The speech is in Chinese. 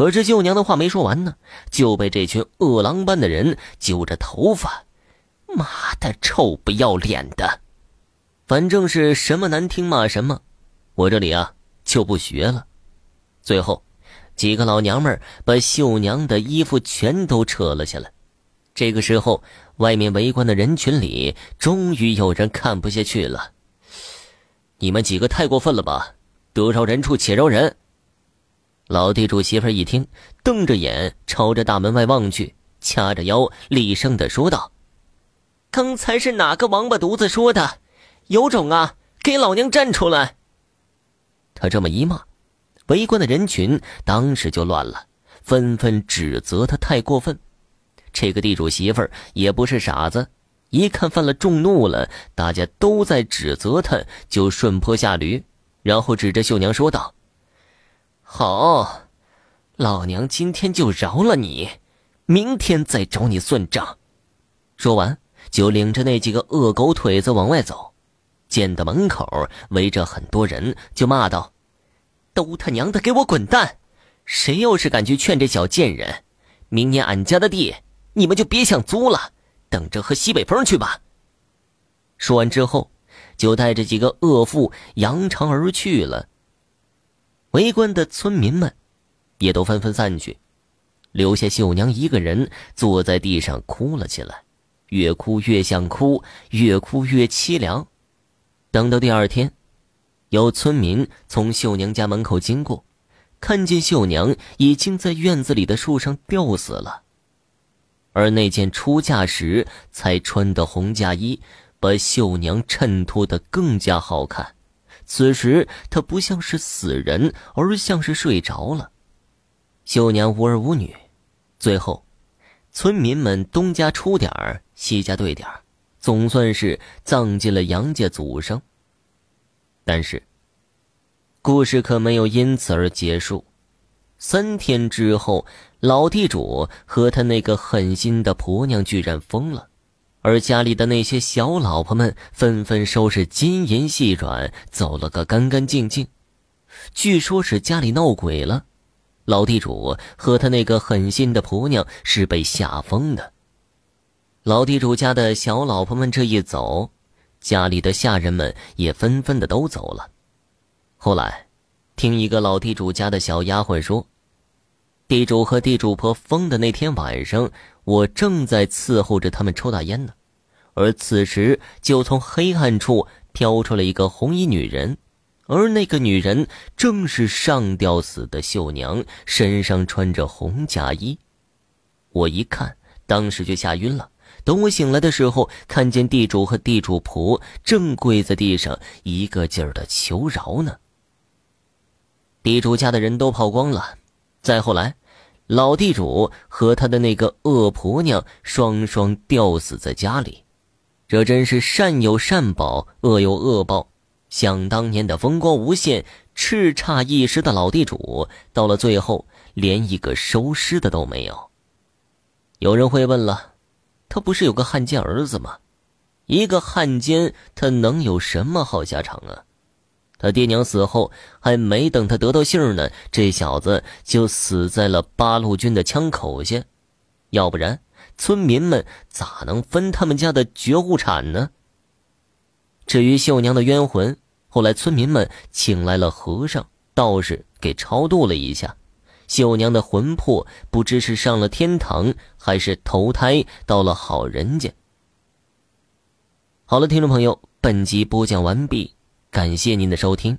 可是秀娘的话没说完呢，就被这群饿狼般的人揪着头发：“妈的，臭不要脸的！”反正是什么难听骂什么，我这里啊就不学了。最后，几个老娘们把秀娘的衣服全都扯了下来。这个时候，外面围观的人群里，终于有人看不下去了：“你们几个太过分了吧！得饶人处且饶人。”老地主媳妇一听，瞪着眼朝着大门外望去，掐着腰厉声的说道：“刚才是哪个王八犊子说的？有种啊，给老娘站出来！”他这么一骂，围观的人群当时就乱了，纷纷指责他太过分。这个地主媳妇也不是傻子，一看犯了众怒了，大家都在指责他，就顺坡下驴，然后指着秀娘说道。好，老娘今天就饶了你，明天再找你算账。说完，就领着那几个恶狗腿子往外走。见到门口围着很多人，就骂道：“都他娘的给我滚蛋！谁要是敢去劝这小贱人，明年俺家的地你们就别想租了，等着喝西北风去吧。”说完之后，就带着几个恶妇扬长而去了。围观的村民们，也都纷纷散去，留下秀娘一个人坐在地上哭了起来，越哭越想哭，越哭越凄凉。等到第二天，有村民从秀娘家门口经过，看见秀娘已经在院子里的树上吊死了，而那件出嫁时才穿的红嫁衣，把秀娘衬托得更加好看。此时他不像是死人，而像是睡着了。秀娘无儿无女，最后，村民们东家出点儿，西家兑点儿，总算是葬进了杨家祖上。但是，故事可没有因此而结束。三天之后，老地主和他那个狠心的婆娘居然疯了。而家里的那些小老婆们纷纷收拾金银细软，走了个干干净净。据说是家里闹鬼了，老地主和他那个狠心的婆娘是被吓疯的。老地主家的小老婆们这一走，家里的下人们也纷纷的都走了。后来，听一个老地主家的小丫鬟说。地主和地主婆疯的那天晚上，我正在伺候着他们抽大烟呢，而此时就从黑暗处飘出了一个红衣女人，而那个女人正是上吊死的秀娘，身上穿着红嫁衣。我一看，当时就吓晕了。等我醒来的时候，看见地主和地主婆正跪在地上，一个劲儿的求饶呢。地主家的人都跑光了，再后来。老地主和他的那个恶婆娘双双吊死在家里，这真是善有善报，恶有恶报。想当年的风光无限、叱咤一时的老地主，到了最后连一个收尸的都没有。有人会问了，他不是有个汉奸儿子吗？一个汉奸，他能有什么好下场啊？他爹娘死后，还没等他得到信儿呢，这小子就死在了八路军的枪口下。要不然，村民们咋能分他们家的绝户产呢？至于秀娘的冤魂，后来村民们请来了和尚、道士给超度了一下，秀娘的魂魄不知是上了天堂，还是投胎到了好人家。好了，听众朋友，本集播讲完毕。感谢您的收听。